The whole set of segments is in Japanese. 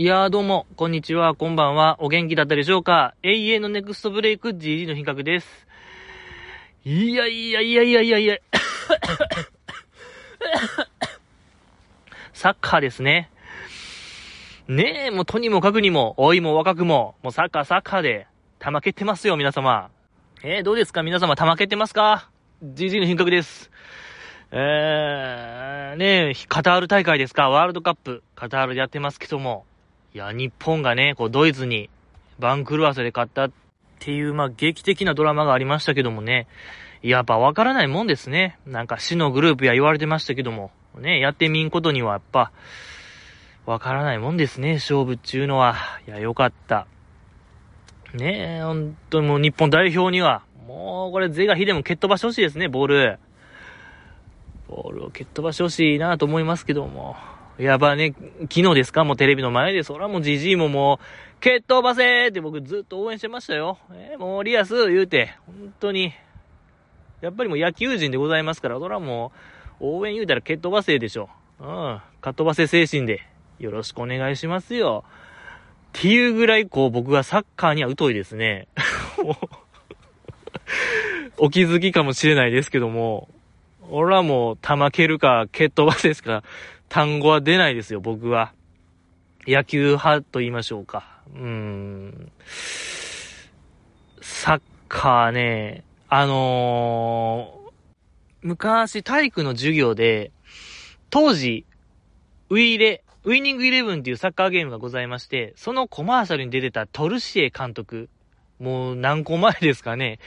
いやーどうも、こんにちは、こんばんは、お元気だったでしょうか？永遠のネクストブレイク GG の品格です。いやいやいやいやいやいや サッカーですね。ねえ、もうとにもかくにも、老いも若くも、もうサッカーサッカーで、玉蹴ってますよ、皆様。えー、どうですか？皆様、玉蹴ってますか ?GG の品格です。えー、ねえ、カタール大会ですか？ワールドカップ、カタールでやってますけども、いや、日本がね、こう、ドイツに番狂わせで勝ったっていう、まあ、劇的なドラマがありましたけどもね、やっぱわからないもんですね。なんか死のグループや言われてましたけども、ね、やってみんことにはやっぱ、わからないもんですね、勝負っちゅうのは。いや、よかった。ねえ、ほんともう日本代表には、もうこれ、是が非でも蹴っ飛ばしてほしいですね、ボール。ボールを蹴っ飛ばしてほしいなと思いますけども。やばね、昨日ですか？もうテレビの前で、そらもうじじいももう、蹴っ飛ばせって僕ずっと応援してましたよ。えー、もうリアス言うて、本当に、やっぱりもう野球人でございますから、そらもう、応援言うたら蹴っ飛ばせでしょ。うん。かっ飛ばせ精神で、よろしくお願いしますよ。っていうぐらい、こう、僕はサッカーには疎いですね。お気づきかもしれないですけども、俺はもう、球蹴るか、蹴っ飛ばせですから、単語は出ないですよ、僕は。野球派と言いましょうか。うん。サッカーね、あのー、昔体育の授業で、当時、ウィーレ、ウィニングイレブンっていうサッカーゲームがございまして、そのコマーシャルに出てたトルシエ監督、もう何個前ですかね、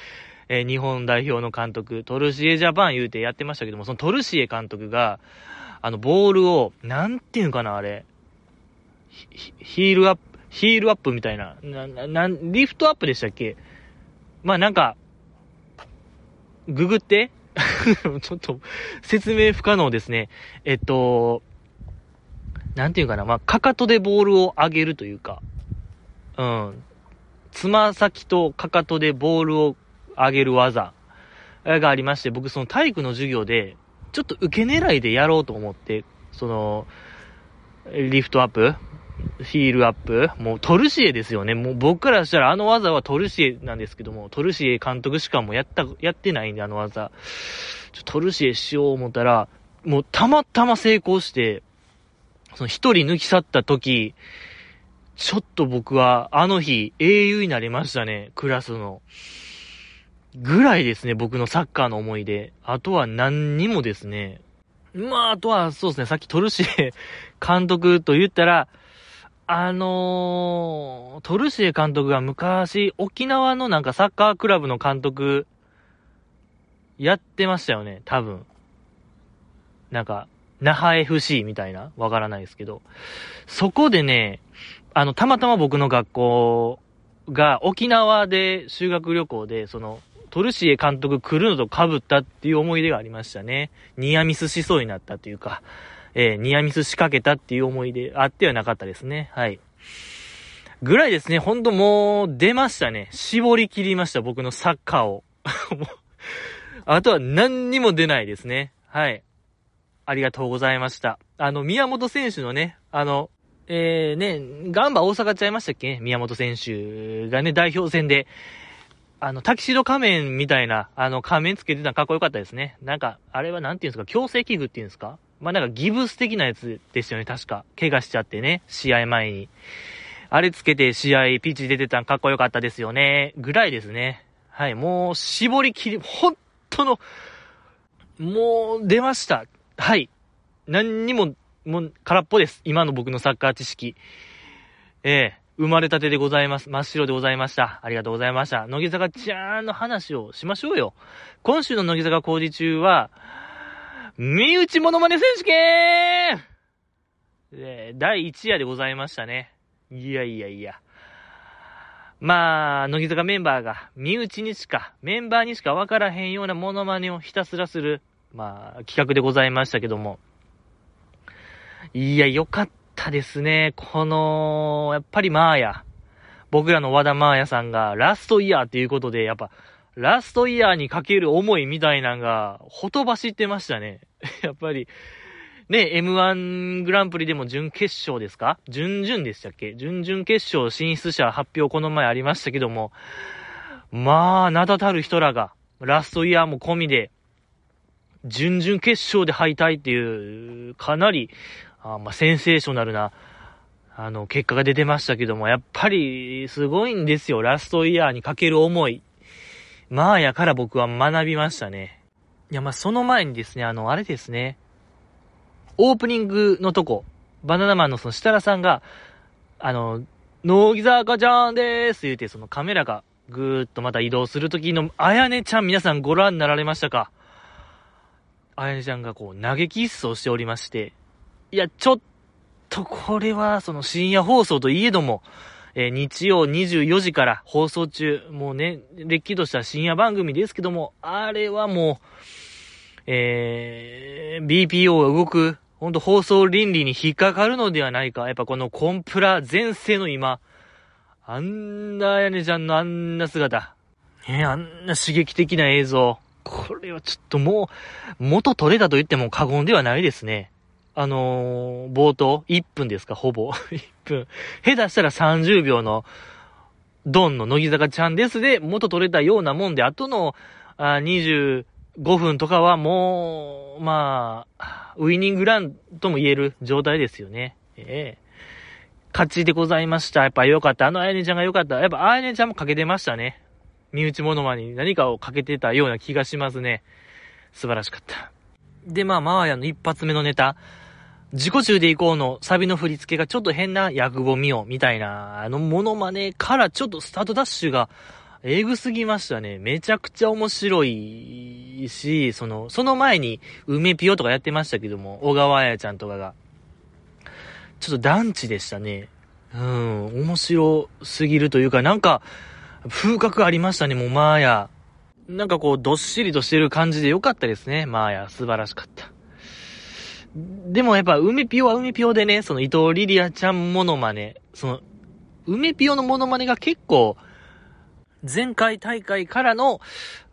えー、日本代表の監督、トルシエジャパン言うてやってましたけども、そのトルシエ監督が、あの、ボールを、なんていうかな、あれ。ヒールアップ、ヒールアップみたいな。な、な、リフトアップでしたっけ？まあ、なんか、ググって ちょっと、説明不可能ですね。えっと、なんていうかな、まあ、かかとでボールを上げるというか、うん。つま先とかかとでボールを上げる技がありまして、僕その体育の授業で、ちょっと受け狙いでやろうと思って、その、リフトアップヒールアップもうトルシエですよね。もう僕からしたらあの技はトルシエなんですけども、トルシエ監督しかもやった、やってないんであの技。ちょトルシエしよう思ったら、もうたまたま成功して、その一人抜き去った時、ちょっと僕はあの日英雄になりましたね、クラスの。ぐらいですね、僕のサッカーの思い出。あとは何にもですね。まあ、あとはそうですね、さっきトルシエ 監督と言ったら、あのー、トルシエ監督が昔、沖縄のなんかサッカークラブの監督、やってましたよね、多分。なんか、那覇 FC みたいなわからないですけど。そこでね、あの、たまたま僕の学校が沖縄で修学旅行で、その、トルシエ監督来るのと被ったっていう思い出がありましたね。ニアミスしそうになったというか、えー、ニアミス仕掛けたっていう思い出あってはなかったですね。はい。ぐらいですね。ほんともう出ましたね。絞り切りました。僕のサッカーを。あとは何にも出ないですね。はい。ありがとうございました。あの、宮本選手のね、あの、えー、ね、ガンバ大阪ちゃいましたっけ？宮本選手がね、代表戦で、あの、タキシド仮面みたいな、あの、仮面つけてたのかっこよかったですね。なんか、あれはなんていうんですか、強制器具っていうんですか？まあ、なんかギブス的なやつですよね、確か。怪我しちゃってね、試合前に。あれつけて試合、ピッチ出てたのかっこよかったですよね。ぐらいですね。はい、もう、絞り切り、本当の、もう、出ました。はい。何にも、もう、空っぽです。今の僕のサッカー知識。ええ生まれたてでございます。真っ白でございました。ありがとうございました。乃木坂ちゃーんの話をしましょうよ。今週の乃木坂工事中は、身内モノマネ選手権え第1夜でございましたね。いやいやいや。まあ、乃木坂メンバーが身内にしか、メンバーにしかわからへんようなモノマネをひたすらする、まあ、企画でございましたけども。いや、よかった。ったですね。この、やっぱりマーヤ。僕らの和田マーヤさんがラストイヤーっていうことで、やっぱ、ラストイヤーにかける思いみたいなんが、ほとばしってましたね。やっぱり、ね、M1 グランプリでも準決勝ですか？準々でしたっけ？準々決勝進出者発表この前ありましたけども、まあ、名だたる人らが、ラストイヤーも込みで、準々決勝で敗退っていう、かなり、あまあ、センセーショナルな、あの、結果が出てましたけども、やっぱり、すごいんですよ。ラストイヤーにかける思い。まあやから僕は学びましたね。いや、まあ、その前にですね、あの、あれですね。オープニングのとこ、バナナマンのその設楽さんが、あの、乃木坂ちゃんでーす言うて、そのカメラがぐーっとまた移動するときの、あやねちゃん皆さんご覧になられましたか？あやねちゃんがこう、投げキッスをしておりまして、いや、ちょっとこれは、その深夜放送といえども、えー、日曜24時から放送中、もうね、れっきとした深夜番組ですけども、あれはもう、えー、BPO が動くほんと放送倫理に引っかかるのではないか。やっぱこのコンプラ全盛の今、あんなやねちゃんのあんな姿。え、あんな刺激的な映像。これはちょっともう、元取れたと言っても過言ではないですね。あのー、冒頭、1分ですか、ほぼ。1分。下手したら30秒の、ドンの乃木坂ちゃんですで、元取れたようなもんで、後の、あ25分とかはもう、まあ、ウィニングランとも言える状態ですよね。ええ勝ちでございました。やっぱ良かった。あのあやねちゃんが良かった。やっぱあやねちゃんもかけてましたね。身内物まに何かをかけてたような気がしますね。素晴らしかった。で、まあ、マーヤの一発目のネタ。自己中で行こうのサビの振り付けがちょっと変な薬語見よみたいな、あのモノマネからちょっとスタートダッシュがえぐすぎましたね。めちゃくちゃ面白いし、その、その前に、梅ピオとかやってましたけども、小川彩ちゃんとかが。ちょっと団地でしたね。うん、面白すぎるというか、なんか、風格ありましたね、もうマーヤ。なんかこう、どっしりとしてる感じでよかったですね、マーヤ。素晴らしかった。でもやっぱ、梅ピオは梅ピオでね、その伊藤リリアちゃんモノマネ、その、梅ピオのモノマネが結構、前回大会からの、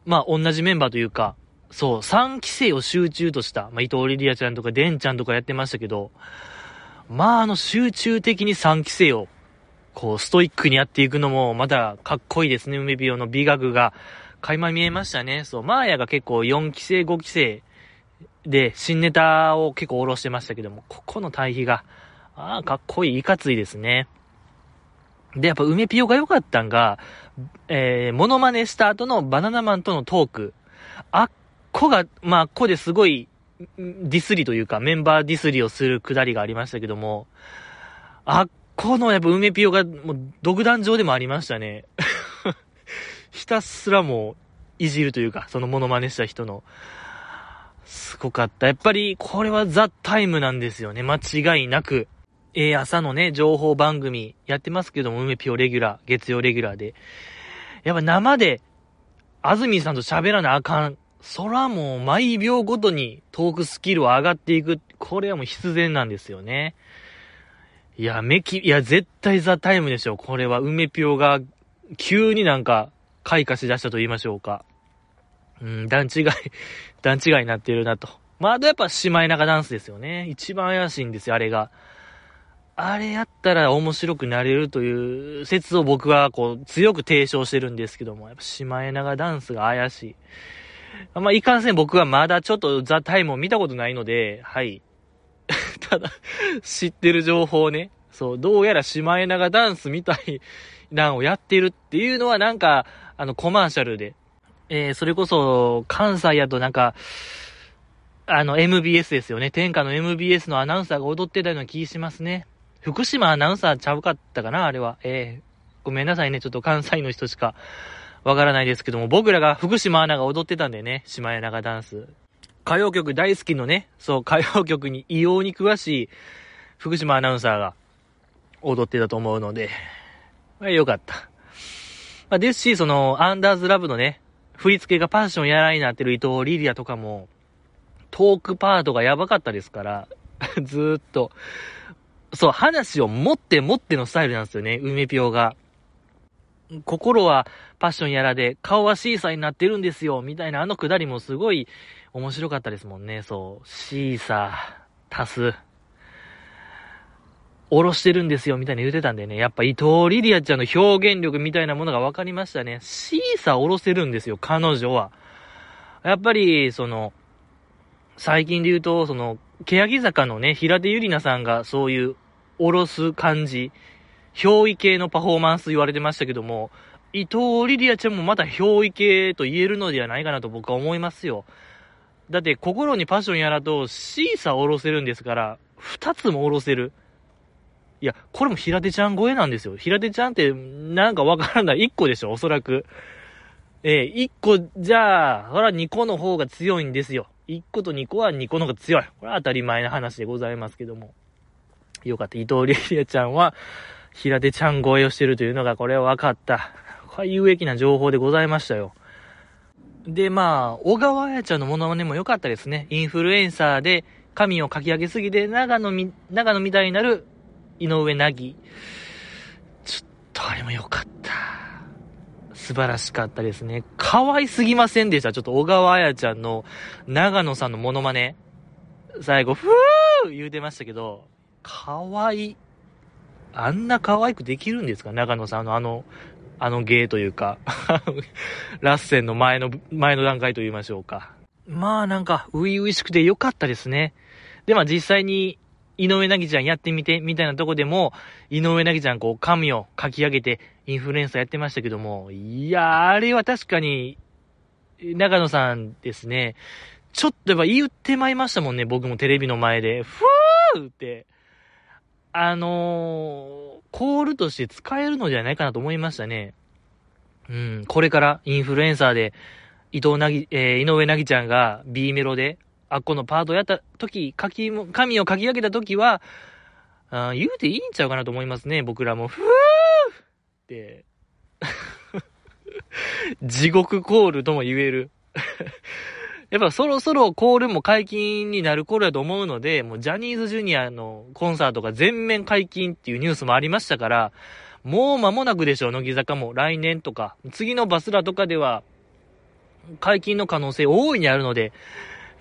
まあ、同じメンバーというか、そう、3期生を集中とした、まあ、伊藤リリアちゃんとか、デンちゃんとかやってましたけど、まあ、あの、集中的に3期生を、こう、ストイックにやっていくのも、まだかっこいいですね、梅ビオの美学が、垣間見えましたね。そう、マーヤが結構4期生、5期生で、新ネタを結構下ろしてましたけども、ここの対比が、ああ、かっこいい、いかついですね。で、やっぱ梅ピオが良かったんが、えー、モノマネした後のバナナマンとのトーク。あっこが、まあ、あっこですごい、ディスりというか、メンバーディスりをするくだりがありましたけども、あっこのやっぱ梅ピオが、もう、独壇場でもありましたね。ひたすらもう、いじるというか、そのモノマネした人の。すごかった。やっぱり、これはザ・タイムなんですよね。間違いなく。えー、朝のね、情報番組やってますけども、梅ピオレギュラー、月曜レギュラーで。やっぱ生で、安住さんと喋らなあかん。そらもう毎秒ごとにトークスキルは上がっていく。これはもう必然なんですよね。いや、めき、いや、絶対ザタイムでしょ。これは梅ピオが急になんか開花しだしたと言いましょうか。うん、段違い、段違いになってるなと。まあ、あとやっぱシマエナガダンスですよね。一番怪しいんですよ、あれが。あれやったら面白くなれるという説を僕はこう強く提唱してるんですけども、やっぱシマエナガダンスが怪しい。まあ、いかんせん僕はまだちょっとザ・タイムを見たことないので、はい。ただ、知ってる情報ね。そう、どうやらシマエナガダンスみたいなんをやってるっていうのはなんか、あの、コマーシャルで。えー、それこそ、関西やとなんか、あの、MBS ですよね。天下の MBS のアナウンサーが踊ってたような気しますね。福島アナウンサーちゃうかったかなあれは。えー、ごめんなさいね。ちょっと関西の人しかわからないですけども、僕らが福島アナが踊ってたんでね、島屋長ダンス。歌謡曲大好きのね、そう、歌謡曲に異様に詳しい福島アナウンサーが踊ってたと思うので、まあ、よかった。まあ、ですし、その、アンダーズラブのね、振り付けがパッションやらになってる伊藤リリアとかも、トークパートがやばかったですから、ずっと、そう、話を持って持ってのスタイルなんですよね、梅ぴょが。心はパッションやらで、顔はシーサーになってるんですよ、みたいなあのくだりもすごい面白かったですもんね、そう。シーサー。足す。おろしてるんですよ、みたいに言ってたんでね。やっぱ伊藤リリアちゃんの表現力みたいなものが分かりましたね。シーサーおろせるんですよ、彼女は。やっぱり、その、最近で言うと、その、欅坂のね、平手ゆりなさんがそういう、おろす感じ、憑依系のパフォーマンス言われてましたけども、伊藤リリアちゃんもまた憑依系と言えるのではないかなと僕は思いますよ。だって、心にパッションやらと、シーサーおろせるんですから、二つもおろせる。いや、これも平手ちゃん超えなんですよ。平手ちゃんって、なんかわからない。一個でしょ、おそらく。ええー、一個、じゃあ、ほら二個の方が強いんですよ。一個と二個は二個の方が強い。これは当たり前な話でございますけども。よかった。伊藤リリアちゃんは、平手ちゃん超えをしてるというのが、これは分かった。これは有益な情報でございましたよ。で、まあ、小川彩ちゃんのモノマネも良かったですね。インフルエンサーで髪をかき上げすぎて、長野み、長野みたいになる井上凪。ちょっとあれも良かった。素晴らしかったですね。可愛すぎませんでした。ちょっと小川彩ちゃんの長野さんのモノマネ。最後、ふー言うてましたけど、可愛い。あんな可愛くできるんですか？長野さんのあの、あの芸というか ラッセンの前の、前の段階と言いましょうか。まあなんか、初々しくて良かったですね。で、まあ実際に井上凪ちゃんやってみて、みたいなとこでも、井上凪ちゃんこう、髪を書き上げて、インフルエンサーやってましたけども、いやあれは確かに、長野さんですね、ちょっとやっぱ言ってまいりましたもんね、僕もテレビの前で。ふーって、あのー、コールとして使えるのではないかなと思いましたね。うん、これからインフルエンサーで、伊藤なぎ、えー、井上なぎちゃんが B メロであっこのパートやった時、書きも、紙を書き上げた時は、あ言うていいんちゃうかなと思いますね、僕らも。ふぅーって、地獄コールとも言える。やっぱそろそろコールも解禁になる頃やと思うので、もうジャニーズジュニアのコンサートが全面解禁っていうニュースもありましたから、もう間もなくでしょう、乃木坂も。来年とか、次のバスラとかでは、解禁の可能性大いにあるので、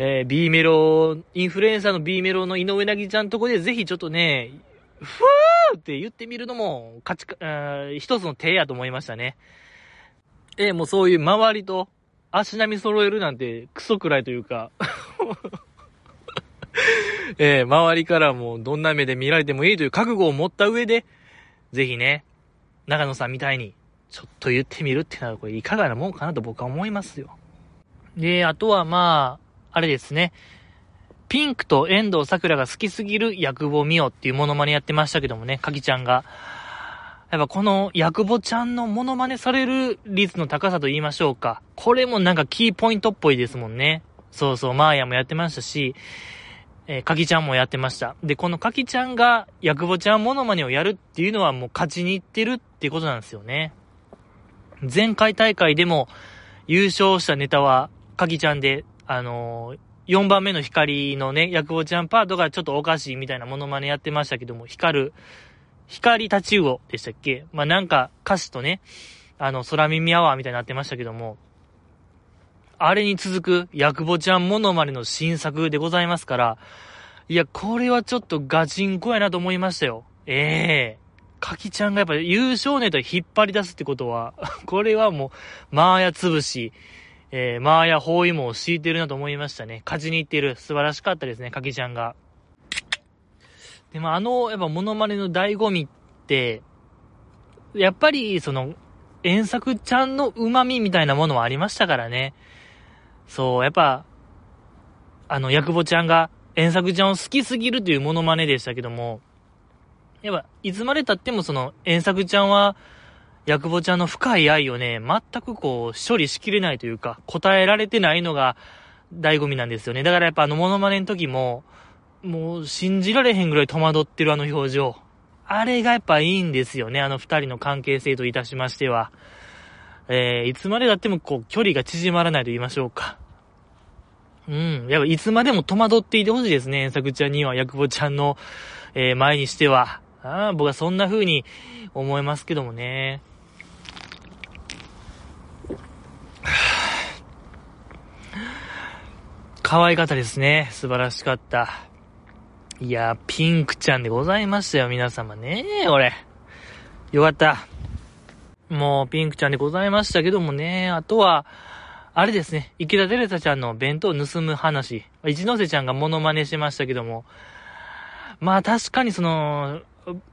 えー、B メロ、インフルエンサーの B メロの井上なぎちゃんとこでぜひちょっとね、ふーって言ってみるのも、勝ちか、一つの手やと思いましたね。えー、もうそういう周りと足並み揃えるなんてクソくらいというか えー、周りからもどんな目で見られてもいいという覚悟を持った上で、ぜひね、長野さんみたいに、ちょっと言ってみるっていうのは、これいかがなもんかなと僕は思いますよ。で、あとはまあ、あれですね、ピンクと遠藤桜が好きすぎる薬母美代っていうモノマネやってましたけどもね、かきちゃんが。やっぱこの薬母ちゃんのモノマネされる率の高さと言いましょうか。これもなんかキーポイントっぽいですもんね。そうそう、マーヤもやってましたし、えー、かきちゃんもやってました。で、このかきちゃんが薬母ちゃんモノマネをやるっていうのはもう勝ちに行ってるっていうことなんですよね。前回大会でも優勝したネタはかきちゃんであのー、4番目の光のね、薬王ちゃんパートがちょっとおかしいみたいなモノマネやってましたけども、光る、光立ち魚でしたっけ？まあ、なんか歌詞とね、あの、空耳アワーみたいになってましたけども、あれに続く、薬母ちゃんモノマネの新作でございますから、いや、これはちょっとガチンコやなと思いましたよ。ええー。かきちゃんがやっぱ優勝ネタ引っ張り出すってことは、これはもう、マーヤ潰し、えー、マーヤ包囲網を敷いてるなと思いましたね。勝ちに行ってる。素晴らしかったですね、かきちゃんが。でもあの、やっぱモノマネの醍醐味って、やっぱり、その、遠作ちゃんの旨味みたいなものはありましたからね。そう、やっぱ、あの、ヤクボちゃんが遠作ちゃんを好きすぎるというモノマネでしたけども、やっぱ、いつまで経ってもその、遠作ちゃんは、ヤクボちゃんの深い愛をね、全くこう、処理しきれないというか、答えられてないのが、醍醐味なんですよね。だからやっぱあのモノマネの時も、もう信じられへんぐらい戸惑ってるあの表情。あれがやっぱいいんですよね、あの二人の関係性といたしましては。えー、いつまでだってもこう、距離が縮まらないと言いましょうか。うん。やっぱいつまでも戸惑っていてほしいですね、遠作ちゃんには、ヤクボちゃんの、えー、前にしては。あ僕はそんな風に思いますけどもね。可愛かったですね。素晴らしかった。いや、ピンクちゃんでございましたよ、皆様ね。俺。よかった。もう、ピンクちゃんでございましたけどもね。あとは、あれですね。池田デレタちゃんの弁当を盗む話。一ノ瀬ちゃんがモノマネしましたけども。まあ確かにその、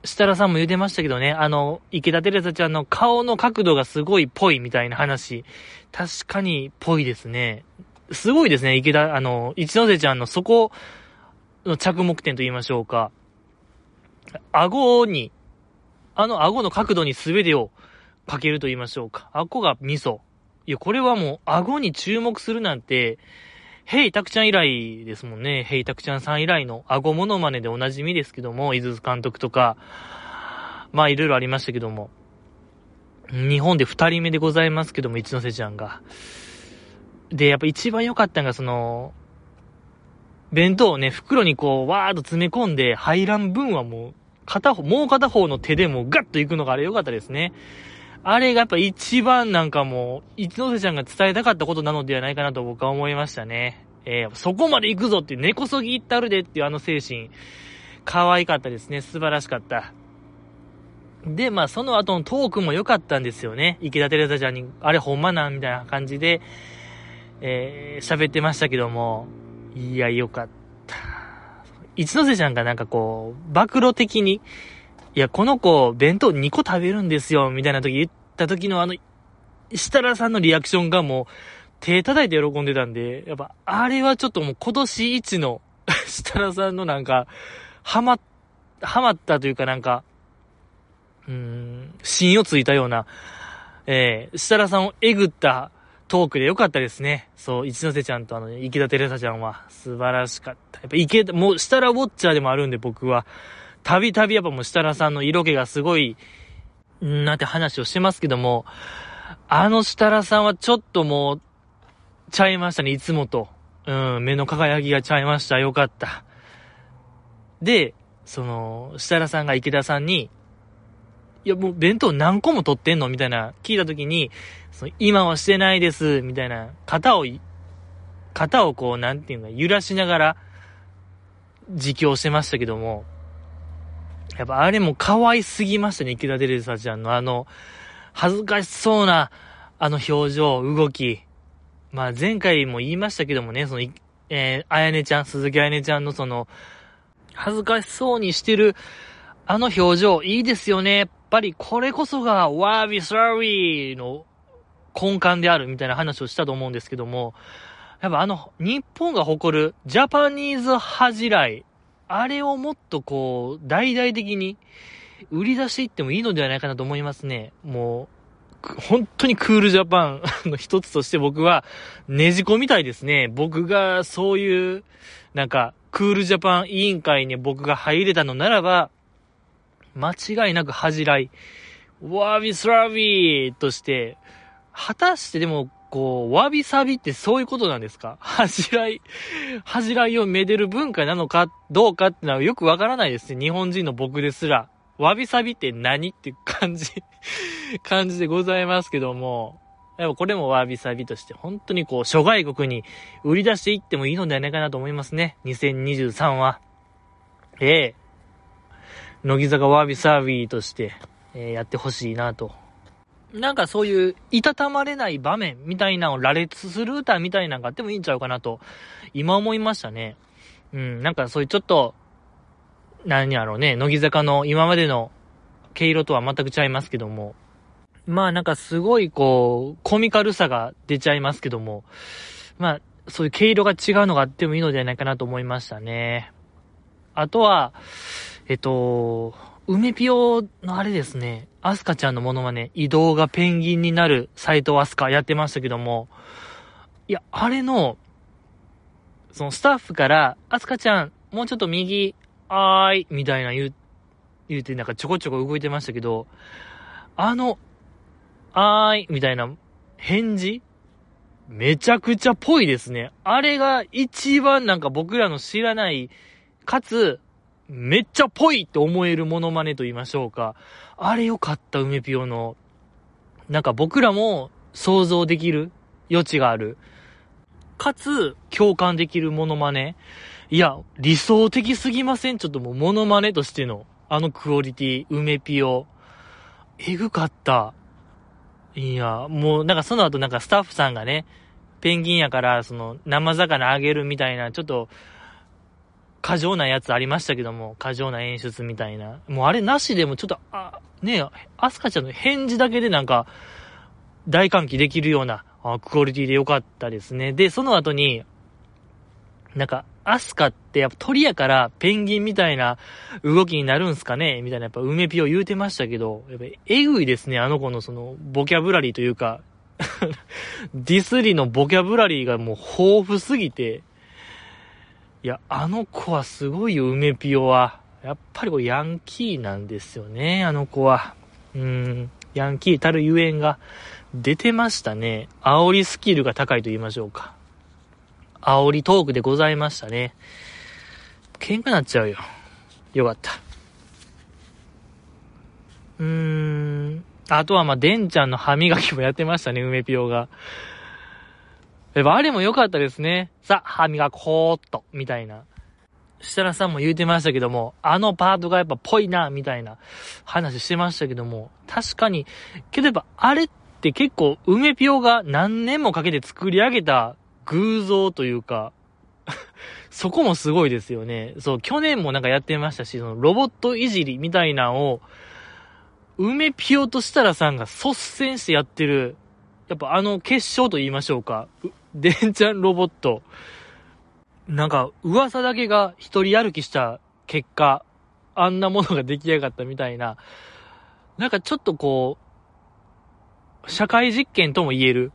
設楽さんも言うてましたけどね、あの、池田テレサちゃんの顔の角度がすごいぽいみたいな話、確かにぽいですね。すごいですね、池田、あの、一ノ瀬ちゃんのそこの着目点と言いましょうか。顎に、あの顎の角度に全てをかけると言いましょうか。顎が味噌。いや、これはもう顎に注目するなんて、ヘイタクちゃん以来ですもんね。ヘイタクちゃんさん以来の顎モノマネでおなじみですけども、井筒監督とか、まあいろいろありましたけども、日本で二人目でございますけども、一ノ瀬ちゃんが。で、やっぱ一番良かったのが、その、弁当をね、袋にこう、わーっと詰め込んで入らん分はもう、片方、もう片方の手でもガッと行くのがあれ良かったですね。あれがやっぱ一番なんかもう、一ノ瀬ちゃんが伝えたかったことなのではないかなと僕は思いましたね。えー、そこまで行くぞっていう根こそぎ行ったるでっていうあの精神、可愛かったですね。素晴らしかった。で、まあその後のトークも良かったんですよね。池田テレサちゃんに、あれほんまなんみたいな感じで、えー、喋ってましたけども、いや、良かった。一ノ瀬ちゃんがなんかこう、暴露的に、いや、この子、弁当2個食べるんですよ、みたいな時言った時のあの、設楽さんのリアクションがもう、手叩いて喜んでたんで、やっぱ、あれはちょっともう今年一の 設楽さんのなんか、はま、はまったというかなんか、うーん、芯をついたような、えー、設楽さんをえぐったトークでよかったですね。そう、一ノ瀬ちゃんとあの、池田テレサちゃんは素晴らしかった。やっぱ池田、もう、設楽ウォッチャーでもあるんで僕は、たびたびやっぱもう設楽さんの色気がすごい、なんて話をしてますけども、あの設楽さんはちょっともう、ちゃいましたね、いつもと。うん、目の輝きがちゃいました。よかった。で、その、設楽さんが池田さんに、いや、もう弁当何個も取ってんのみたいな、聞いたときに、その今はしてないです、みたいな、肩を、肩をこう、なんていうか、揺らしながら、実況してましたけども、やっぱあれも可愛すぎましたね、池田デレサちゃんのあの、恥ずかしそうな、あの表情、動き。まあ前回も言いましたけどもね、その、えー、あやねちゃん、鈴木あやねちゃんのその、恥ずかしそうにしてる、あの表情、いいですよね。やっぱりこれこそが、ワービーサーリーの根幹であるみたいな話をしたと思うんですけども、やっぱあの、日本が誇るジャパニーズ恥じらい、あれをもっとこう、大々的に売り出していってもいいのではないかなと思いますね。もう、本当にクールジャパン の一つとして僕はねじ込みたいですね。僕がそういう、なんか、クールジャパン委員会に僕が入れたのならば、間違いなく恥じらい、ワービスラビーとして、果たしてでもこう、わびさびってそういうことなんですか？恥じらい、恥じらいをめでる文化なのかどうかってのはよくわからないですね。日本人の僕ですら。わびさびって何って感じ 感じでございますけども。でもこれもわびさびとして本当にこう諸外国に売り出していってもいいのではないかなと思いますね。2023は。ええ乃木坂わびさびとして、えー、やってほしいなとなんかそういう、いたたまれない場面みたいなのを羅列する歌みたいなのがあってもいいんちゃうかなと、今思いましたね。うん、なんかそういうちょっと、何やろうね、乃木坂の今までの毛色とは全くちゃいますけども、まあなんかすごいこう、コミカルさが出ちゃいますけども、まあ、そういう毛色が違うのがあってもいいのではないかなと思いましたね。あとは、えっと、梅ピオのあれですね、アスカちゃんのモノマネ、移動がペンギンになる斎藤アスカやってましたけども、いや、あれの、そのスタッフから、アスカちゃん、もうちょっと右、あーい、みたいな言う、言うてなんかちょこちょこ動いてましたけど、あの、あーい、みたいな返事めちゃくちゃぽいですね。あれが一番なんか僕らの知らない、かつ、めっちゃぽいって思えるモノマネと言いましょうか。あれよかった、梅ピオの。なんか僕らも想像できる余地がある。かつ、共感できるモノマネ。いや、理想的すぎません？ちょっともうモノマネとしての、あのクオリティ、梅ピオ。えぐかった。いや、もうなんかその後なんかスタッフさんがね、ペンギンやからその生魚あげるみたいな、ちょっと、過剰なやつありましたけども、過剰な演出みたいな。もうあれなしでもちょっと、あ、ねえ、アスカちゃんの返事だけでなんか、大歓喜できるような、あクオリティでよかったですね。で、その後に、なんか、アスカってやっぱ鳥やからペンギンみたいな動きになるんすかね？みたいなやっぱ梅ピオ言うてましたけど、やっぱえぐいですね、あの子のそのボキャブラリーというか ディスリのボキャブラリーがもう豊富すぎて、いや、あの子はすごいよ、梅ピオは。やっぱりこうヤンキーなんですよね、あの子は。うん、ヤンキーたるゆえんが出てましたね。煽りスキルが高いと言いましょうか。煽りトークでございましたね。喧嘩なっちゃうよ。よかった。うーん。あとはま、デンちゃんの歯磨きもやってましたね、梅ピオが。やっぱあれも良かったですね。さ、歯磨こーっと、みたいな。設楽さんも言うてましたけども、あのパートがやっぱぽいな、みたいな話してましたけども、確かに、けどやっぱあれって結構梅ピオが何年もかけて作り上げた偶像というか そこもすごいですよね。そう、去年もなんかやってましたし、そのロボットいじりみたいなのを、梅ピオと設楽さんが率先してやってる、やっぱあの決勝と言いましょうか。デンちゃんロボット。なんか、噂だけが一人歩きした結果、あんなものが出来上がったみたいな、なんかちょっとこう、社会実験とも言える、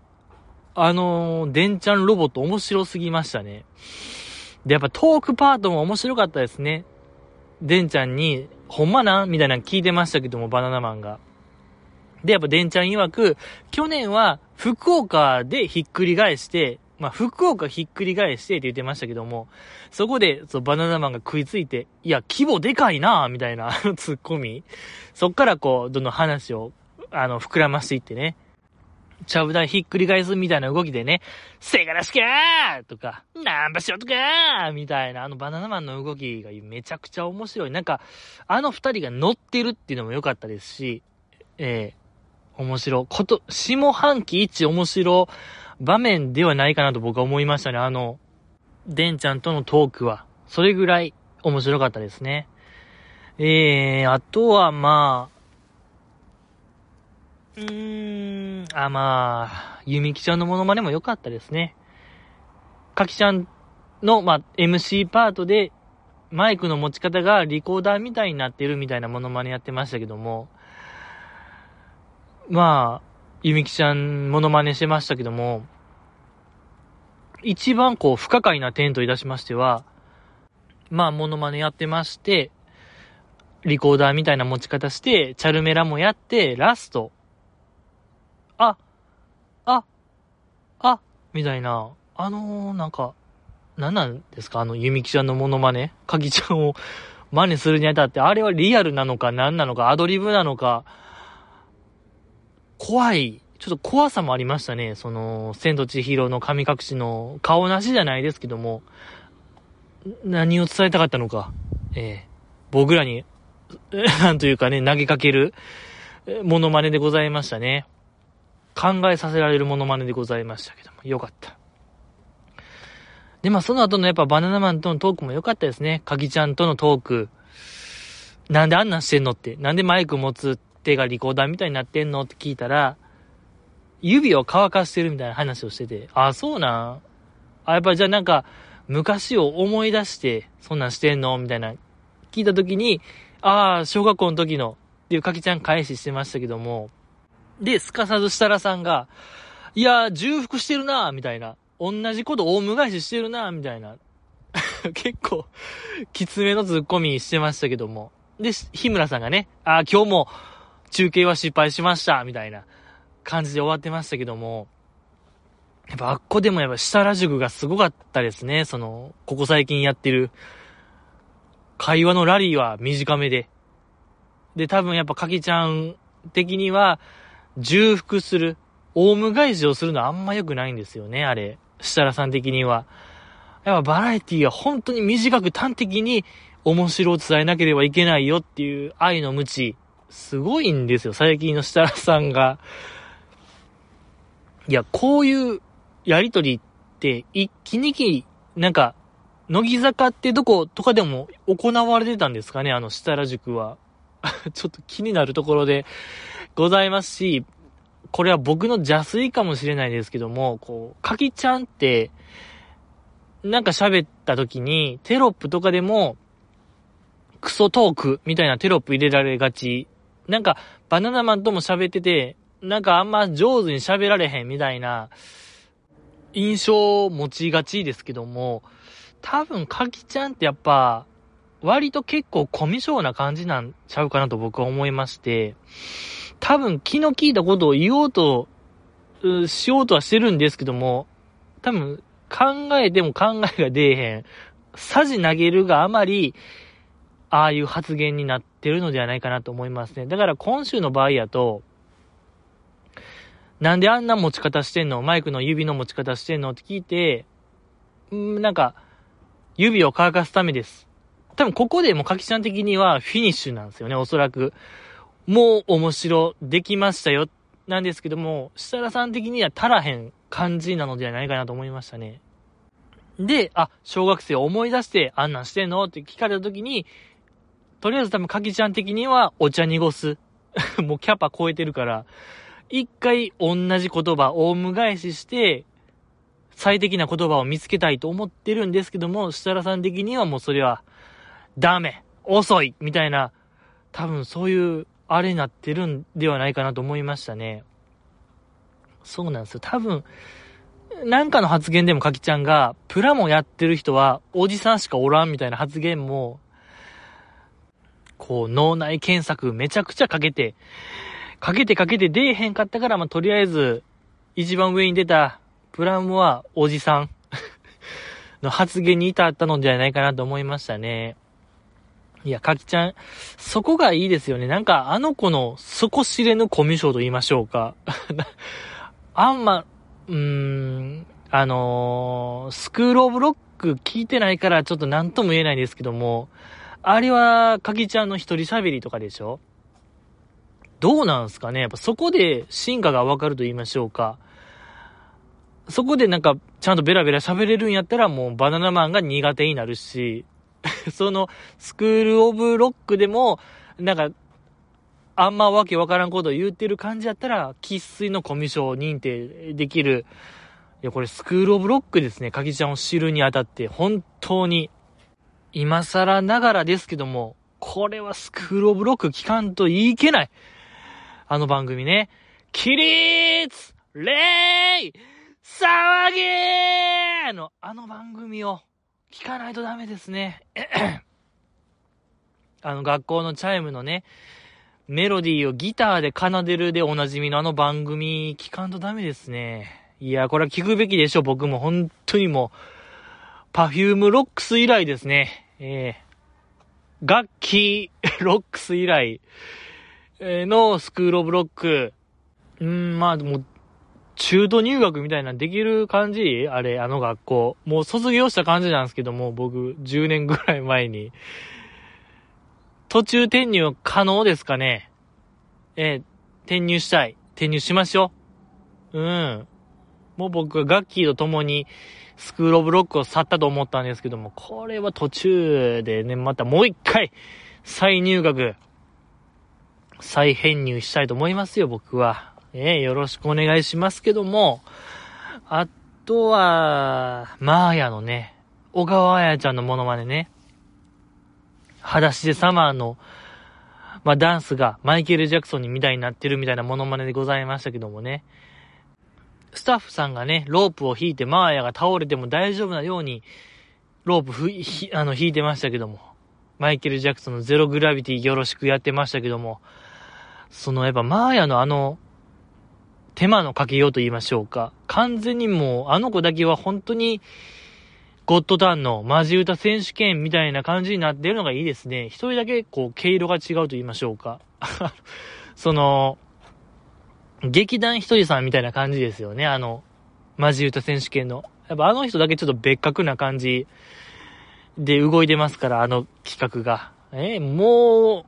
あのー、デンちゃんロボット面白すぎましたね。で、やっぱトークパートも面白かったですね。デンちゃんに、ほんまな？みたいなの聞いてましたけども、バナナマンが。で、やっぱデンちゃん曰く、去年は福岡でひっくり返して、まあ、福岡ひっくり返してって言ってましたけども、そこで、そう、バナナマンが食いついて、いや、規模でかいなみたいな、あの、ツッコミ。そっからこう、どんどん話を、あの、膨らましていってね。ちゃぶ台ひっくり返すみたいな動きでね、せがらしかーとか、ナンバショットかーみたいな、あのバナナマンの動きがめちゃくちゃ面白い。なんか、あの二人が乗ってるっていうのも良かったですし、ええー、面白。こと、下半期一面白場面ではないかなと僕は思いましたね。あの、デンちゃんとのトークは。それぐらい面白かったですね。えー、あとはまあ、うーん、あ、まあ、ゆみきちゃんのモノマネも良かったですね。かきちゃんの、まあ、MC パートで、マイクの持ち方がリコーダーみたいになってるみたいなモノマネやってましたけども、まあ、ゆみきちゃんモノマネしてましたけども、一番こう不可解な点といたしましては、まあモノマネやってまして、リコーダーみたいな持ち方して、チャルメラもやって、ラスト、あ、あ、あ、みたいな、あのー、なんか、何なんですかあの、ゆみきちゃんのモノマネかぎちゃんを真似するにあたって、あれはリアルなのか何なのか、アドリブなのか、怖い、ちょっと怖さもありましたね。その、千と千尋の神隠しの顔なしじゃないですけども、何を伝えたかったのか、ええ僕らに、なんというかね、投げかける、モノマネでございましたね。考えさせられるモノマネでございましたけども、よかった。で、まあその後のやっぱバナナマンとのトークも良かったですね。かぎちゃんとのトーク。なんであんなんしてんのって。なんでマイク持つ手がリコーダーみたいになってんのって聞いたら、指を乾かしてるみたいな話をしてて、あ、そうなん？あ、やっぱじゃあなんか、昔を思い出して、そんなんしてんのみたいな、聞いた時に、ああ、小学校の時の、っていうかきちゃん返ししてましたけども、で、すかさず設楽さんが、いや、重複してるなみたいな。同じこと大無返ししてるなみたいな。結構、きつめのツッコミしてましたけども。で、日村さんがね、あ、今日も中継は失敗しました、みたいな感じで終わってましたけども、やっぱあっこでもやっぱ設楽塾がすごかったですね。その、ここ最近やってる、会話のラリーは短めで。で、多分やっぱかきちゃん的には、重複する、オウム返しをするのはあんま良くないんですよね、あれ。設楽さん的には。やっぱバラエティは本当に短く端的に面白を伝えなければいけないよっていう愛の無知、すごいんですよ、最近の設楽さんが。いや、こういうやりとりって一気にき、なんか、乃木坂ってどことかでも行われてたんですかね、あの設楽塾は。ちょっと気になるところでございますし、これは僕の邪推かもしれないですけども、こう、かきちゃんって、なんか喋った時に、テロップとかでも、クソトークみたいなテロップ入れられがち。なんか、バナナマンとも喋ってて、なんかあんま上手に喋られへんみたいな印象を持ちがちですけども、多分、かきちゃんってやっぱ、割と結構コミュ障な感じなんちゃうかなと僕は思いまして、多分気の利いたことを言おうと、しようとはしてるんですけども、多分考えても考えが出えへん。さじ投げるがあまり、ああいう発言になってるのではないかなと思いますね。だから今週の場合やと、なんであんな持ち方してんの？マイクの指の持ち方してんの？って聞いて、んなんか、指を乾かすためです。多分ここでもかきちゃん的にはフィニッシュなんですよね、おそらく。もう面白、できましたよ、なんですけども、設楽さん的には足らへん感じなのではないかなと思いましたね。で、あ、小学生思い出して、あんなんしてんの？って聞かれた時に、とりあえず多分かきちゃん的にはお茶濁す。もうキャパ超えてるから、一回同じ言葉、オウム返しして、最適な言葉を見つけたいと思ってるんですけども、設楽さん的にはもうそれは、ダメ遅いみたいな、多分そういうあれになってるんではないかなと思いましたね。そうなんですよ。多分、なんかの発言でもかきちゃんが、プラモやってる人はおじさんしかおらんみたいな発言も、こう脳内検索めちゃくちゃかけて、かけてかけて出えへんかったから、まあ、とりあえず、一番上に出たプラモはおじさん の発言に至ったのではないかなと思いましたね。いや、かきちゃん、そこがいいですよね。なんか、あの子の底知れぬコミュ障と言いましょうか。あんま、うーん、あのー、スクールオブロック聞いてないからちょっと何とも言えないんですけども、あれは、かきちゃんの一人喋りとかでしょ？どうなんすかね？やっぱそこで進化がわかると言いましょうか。そこでなんか、ちゃんとベラベラ喋れるんやったらもうバナナマンが苦手になるし、その、 SCHOOL OF LOCK でも、なんか、あんまわけわからんことを言ってる感じやったら、生粋のコミュ障認定できる。いや、これ SCHOOL OF LOCK ですね。賀喜ちゃんを知るにあたって、本当に、今更ながらですけども、これは SCHOOL OF LOCK 聞かんといけない。あの番組ね。起立礼騒げの、あの番組を、聞かないとダメですね。あの学校のチャイムのね、メロディーをギターで奏でるでおなじみのあの番組聞かんとダメですね。いや、これは聞くべきでしょ、僕も本当にもう、 Perfume LOCKS 以来ですね。えー、楽器ロックス以来のスクールオブロック。うん、まあ、もう、中途入学みたいなできる感じ？あれ、あの学校。もう卒業した感じなんですけども、僕、10年ぐらい前に。途中転入可能ですかね？えー、転入したい。転入しましょう。うん。もう僕はガッキーと共にスクールオブロックを去ったと思ったんですけども、これは途中でね、またもう一回再入学、再編入したいと思いますよ、僕は。えー、よろしくお願いしますけども、あとは、マーヤのね、小川彩ちゃんのモノマネね、裸足でサマーの、まあ、ダンスがマイケル・ジャクソンにみたいになってるみたいなモノマネでございましたけどもね、スタッフさんがね、ロープを引いてマーヤが倒れても大丈夫なように、ロープふ、ひ、あの、引いてましたけども、マイケル・ジャクソンのゼログラビティよろしくやってましたけども、そのやっぱマーヤのあの、手間のかけようと言いましょうか。完全にもう、あの子だけは本当に、ゴッドタンのマジ歌選手権みたいな感じになってるのがいいですね。一人だけ、こう、毛色が違うと言いましょうか。その、劇団ひとりさんみたいな感じですよね。あの、マジ歌選手権の。やっぱあの人だけちょっと別格な感じで動いてますから、あの企画が。えー、も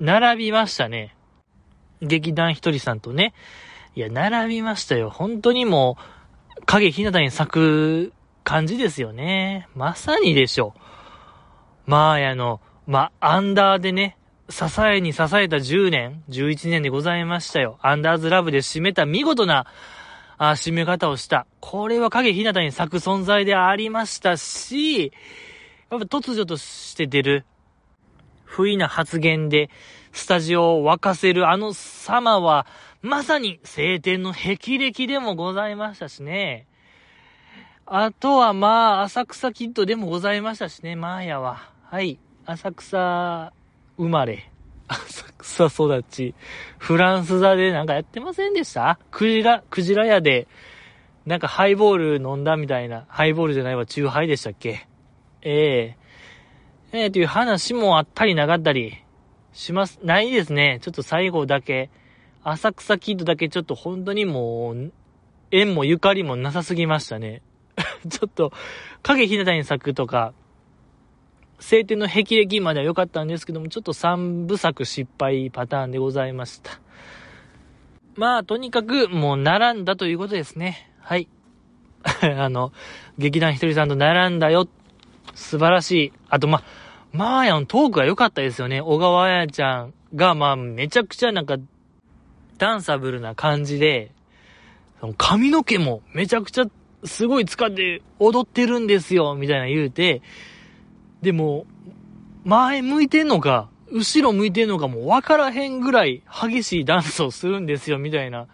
う、並びましたね。劇団ひとりさんとね。いや、並びましたよ。本当にもう、影ひなたに咲く感じですよね。まさにでしょ。まあやの、まあ、アンダーでね、支えに支えた10年、11年でございましたよ。アンダーズラブで締めた見事な、あ締め方をした。これは影ひなたに咲く存在でありましたし、やっぱ突如として出る、不意な発言で、スタジオを沸かせるあの様は、まさに晴天の霹靂でもございましたしね。あとはまあ、浅草キッドでもございましたしね、マーヤは。はい。浅草生まれ。浅草育ち。フランス座でなんかやってませんでした？クジラ、クジラ屋で、なんかハイボール飲んだみたいな。ハイボールじゃないわ、チューハイでしたっけ？ええー、ええー、という話もあったりなかったりします。ないですね。ちょっと最後だけ。浅草キッドだけちょっと本当にもう、縁もゆかりもなさすぎましたね。ちょっと、影ひなたに咲くとか、晴天の霹靂までは良かったんですけども、ちょっと3部作失敗パターンでございました。まあ、とにかく、もう並んだということですね。はい。あの、劇団ひとりさんと並んだよ。素晴らしい。あと、まあ、まあやん、トークが良かったですよね。小川彩ちゃんが、まあ、めちゃくちゃなんか、ダンサブルな感じで、髪の毛もめちゃくちゃすごい使って踊ってるんですよ、みたいな言うて、でも、前向いてんのか、後ろ向いてんのかもう分からへんぐらい激しいダンスをするんですよ、みたいな、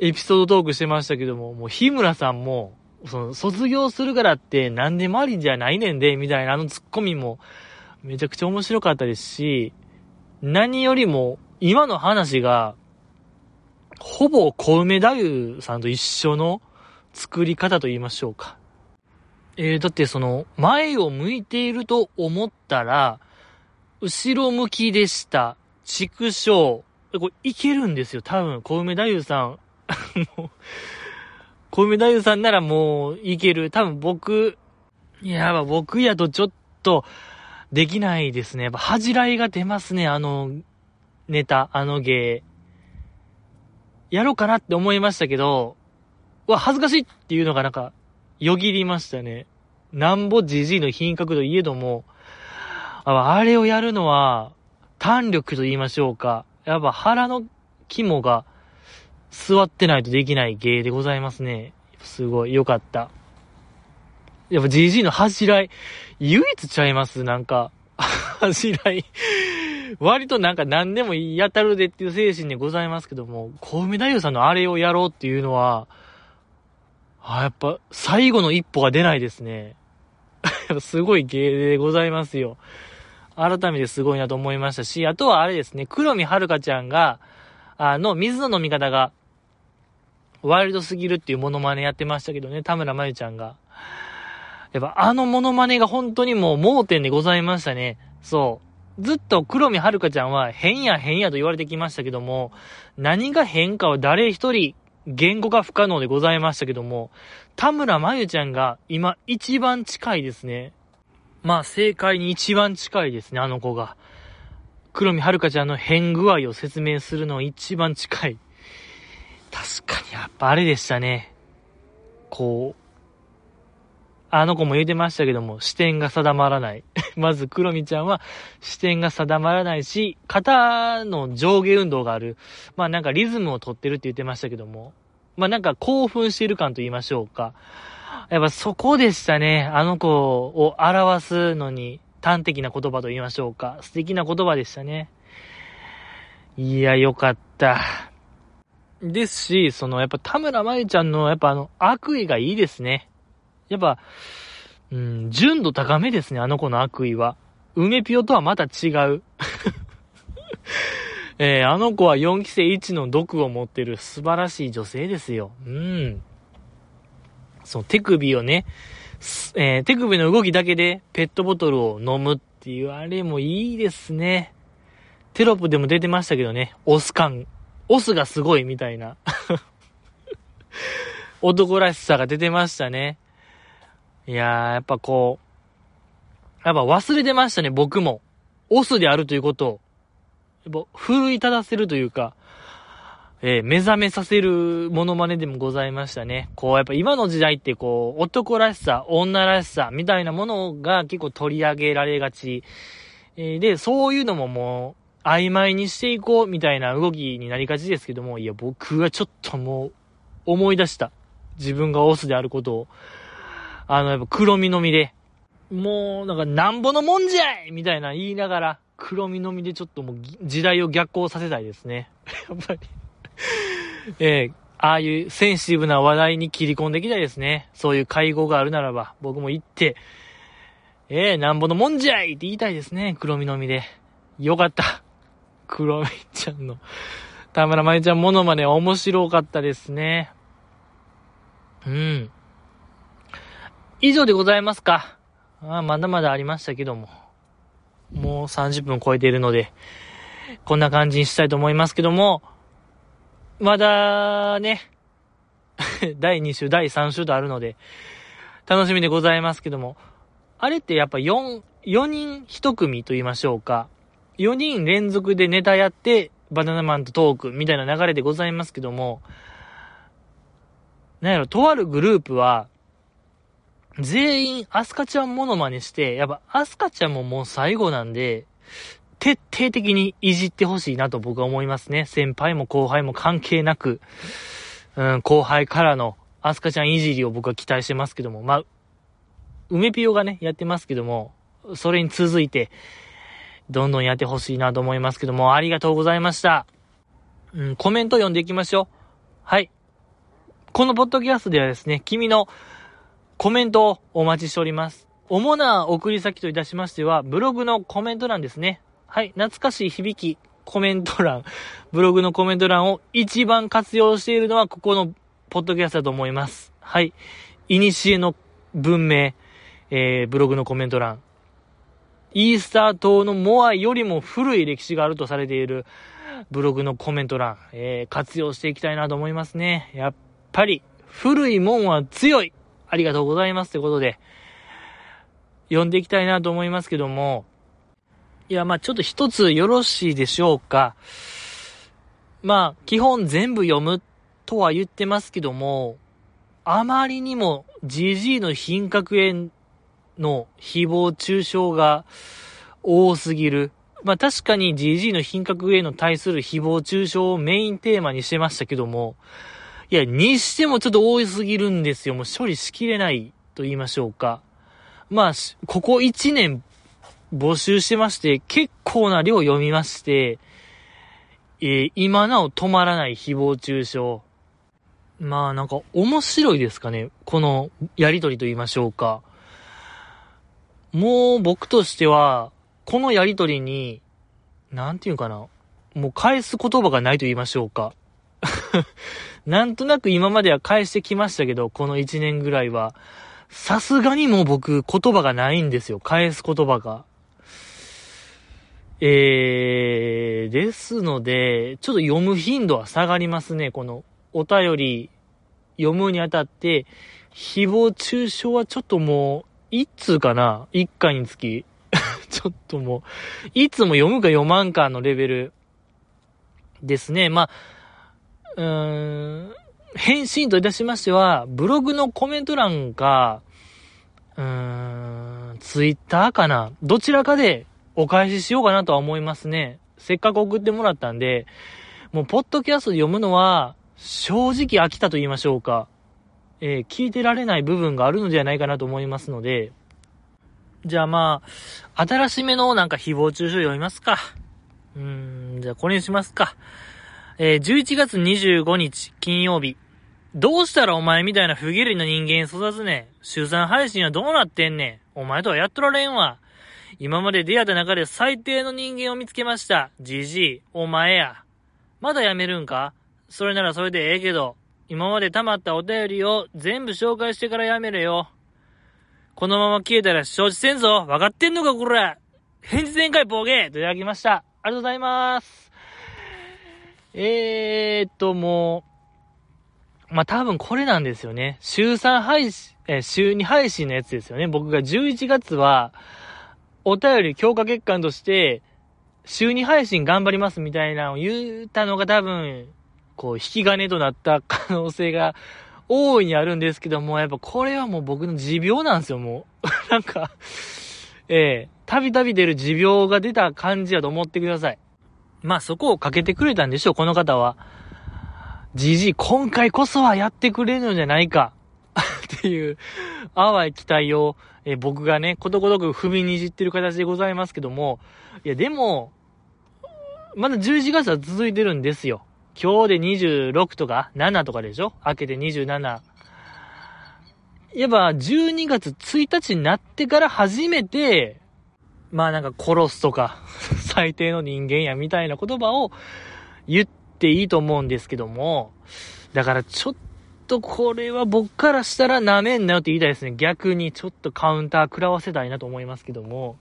エピソードトークしてましたけども、もう日村さんも、その、卒業するからって何でもありじゃないねんで、みたいなあのツッコミも、めちゃくちゃ面白かったですし、何よりも、今の話が、ほぼ小梅太夫さんと一緒の作り方と言いましょうか。えー、だってその、前を向いていると思ったら、後ろ向きでした。畜生。これ、いけるんですよ、多分。小梅太夫さん。小梅太夫さんならもう、いける。多分僕、いや、僕やとちょっと、できないですね。やっぱ恥じらいが出ますね、あの、ネタ、あの芸。やろうかなって思いましたけど、わ、恥ずかしいっていうのがなんか、よぎりましたね。なんぼじじいの品格といえども、あれをやるのは、胆力と言いましょうか。やっぱ腹の肝が座ってないとできない芸でございますね。すごい、よかった。やっぱ GG の恥じらい、唯一ちゃいますなんか、恥じらい。割となんか何でもやたるでっていう精神でございますけども、小梅太夫さんのあれをやろうっていうのは、あ、やっぱ最後の一歩が出ないですね。すごい芸でございますよ。改めてすごいなと思いましたし、あとはあれですね、黒見遥ちゃんが、あの、水の飲み方が、ワイルドすぎるっていうモノマネやってましたけどね、田村真由ちゃんが。やっぱあのモノマネが本当にもう盲点でございましたね。そう。ずっと黒見遥ちゃんは変や変やと言われてきましたけども、何が変かは誰一人言語が不可能でございましたけども、田村真由ちゃんが今一番近いですね。まあ正解に一番近いですね、あの子が。黒見遥ちゃんの変具合を説明するの一番近い。確かにやっぱあれでしたね。こう、あの子も言うてましたけども、視点が定まらない。まず、黒見ちゃんは視点が定まらないし、肩の上下運動がある。まあなんかリズムをとってるって言ってましたけども、まあなんか興奮している感と言いましょうか。やっぱそこでしたね。あの子を表すのに端的な言葉と言いましょうか。素敵な言葉でしたね。いや、よかった。ですし、その、やっぱ田村真由ちゃんの、やっぱあの、悪意がいいですね。やっぱ、うん、純度高めですね、あの子の悪意は。梅ピオとはまた違う。えー、あの子は4期生1の毒を持ってる素晴らしい女性ですよ。うん。その手首をね、えー、手首の動きだけでペットボトルを飲むっていう、あれもいいですね。テロップでも出てましたけどね、オス感、オスがすごいみたいな。男らしさが出てましたね。いやー、やっぱこう、やっぱ忘れてましたね、僕も。オスであるということを。やっぱ、奮い立たせるというか、えー、目覚めさせるモノマネでもございましたね。こう、やっぱ今の時代ってこう、男らしさ、女らしさ、みたいなものが結構取り上げられがち。えー、で、そういうのももう、曖昧にしていこう、みたいな動きになりがちですけども、いや、僕はちょっともう、思い出した。自分がオスであることを。あの、やっぱ黒身のみで、もう、なんか、なんぼのもんじゃいみたいな言いながら、黒身のみでちょっともう、時代を逆行させたいですね。やっぱり えー、ああいうセンシティブな話題に切り込んでいきたいですね。そういう会合があるならば、僕も行って、えー、なんぼのもんじゃいって言いたいですね。黒身のみで。よかった。黒身ちゃんの、田村まゆちゃんモノマネ面白かったですね。うん。以上でございますか。あまだまだありましたけども。もう30分超えているので、こんな感じにしたいと思いますけども、まだね、第2週、第3週とあるので、楽しみでございますけども、あれってやっぱ4、4人1組と言いましょうか。4人連続でネタやって、バナナマンとトークみたいな流れでございますけども、なんやろ、とあるグループは、全員アスカちゃんモノマネして、やっぱアスカちゃんももう最後なんで、徹底的にいじってほしいなと僕は思いますね。先輩も後輩も関係なく、うん、後輩からのアスカちゃんいじりを僕は期待してますけども、まあ、梅ピオがね、やってますけども、それに続いて、どんどんやってほしいなと思いますけども、ありがとうございました。うん、コメント読んでいきましょう。はい。このポッドキャストではですね、君のコメントをお待ちしております。主な送り先といたしましては、ブログのコメント欄ですね。はい、懐かしい響き、コメント欄、ブログのコメント欄を一番活用しているのはここのポッドキャストだと思います。はい。いにしえの文明、えー、ブログのコメント欄。イースター島のモアよりも古い歴史があるとされているブログのコメント欄、えー、活用していきたいなと思いますね。やっぱり、古いもんは強いありがとうございますということで、読んでいきたいなと思いますけども、いや、まあちょっと一つよろしいでしょうか。まあ、基本全部読むとは言ってますけども、あまりにも GG の品格への誹謗中傷が多すぎる。まあ確かに GG の品格への対する誹謗中傷をメインテーマにしてましたけども、いや、にしてもちょっと多すぎるんですよ。もう処理しきれないと言いましょうか。まあ、ここ1年募集してまして、結構な量読みまして、えー、今なお止まらない誹謗中傷。まあなんか面白いですかね。このやりとりと言いましょうか。もう僕としては、このやりとりに、なんていうかな。もう返す言葉がないと言いましょうか。なんとなく今までは返してきましたけど、この1年ぐらいは。さすがにもう僕言葉がないんですよ。返す言葉が。えー、ですので、ちょっと読む頻度は下がりますね。このお便り読むにあたって、誹謗中傷はちょっともう、一通かな一回につき。ちょっともう、いつも読むか読まんかのレベルですね。まあ、うーん、返信といたしましては、ブログのコメント欄か、うーん、ツイッターかなどちらかでお返ししようかなとは思いますね。せっかく送ってもらったんで、もう、ポッドキャストで読むのは、正直飽きたと言いましょうか。えー、聞いてられない部分があるのではないかなと思いますので、じゃあまあ、新しめのなんか誹謗中傷読みますか。うーん、じゃあこれにしますか。えー、11月25日金曜日。どうしたらお前みたいな不義理な人間育つねん。週3配信はどうなってんねん。お前とはやっとられんわ。今まで出会った中で最低の人間を見つけました。じじい、お前や。まだやめるんか？それならそれでええけど、今まで溜まったお便りを全部紹介してからやめれよ。このまま消えたら承知せんぞ分かってんのかこら返事全開ボケといただきました。ありがとうございます。えーっと、もうまあ、多分これなんですよね。週3配信、え週2配信のやつですよね。僕が11月は、お便り強化月間として、週2配信頑張りますみたいなのを言ったのが多分、こう、引き金となった可能性が大いにあるんですけども、やっぱこれはもう僕の持病なんですよ、もう。なんか、ええー、たびたび出る持病が出た感じやと思ってください。まあそこをかけてくれたんでしょう、この方は。じじい、今回こそはやってくれるのじゃないか。っていう、淡い期待を、え僕がね、ことごとく踏みにじってる形でございますけども、いや、でも、まだ11月は続いてるんですよ。今日で26とか7とかでしょ？明けて27。やっぱ12月1日になってから初めて、まあなんか殺すとか、最低の人間やみたいな言葉を言っていいと思うんですけども、だからちょっとこれは僕からしたら舐めんなよって言いたいですね。逆にちょっとカウンター食らわせたいなと思いますけども、